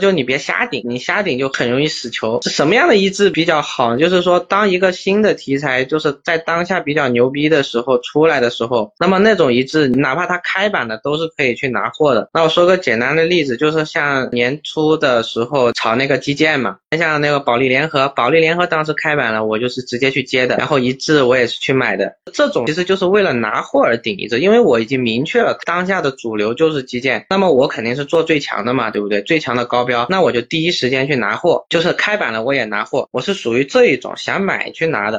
就你别瞎顶，你瞎顶就很容易死球。是什么样的一致比较好？就是说，当一个新的题材就是在当下比较牛逼的时候出来的时候，那么那种一致，哪怕它开板的都是可以去拿货的。那我说个简单的例子，就是像年初的时候炒那个基建嘛，像那个保利联合，保利联合当时开板了，我就是直接去接的，然后一致我也是去买的。这种其实就是为了拿货而顶一致，因为我已经明确了当下的主流就是基建，那么我肯定是做最强的嘛，对不对？最强的高标，那我就第一时间去拿货，就是开板了我也拿货，我是属于这一种想买去拿的。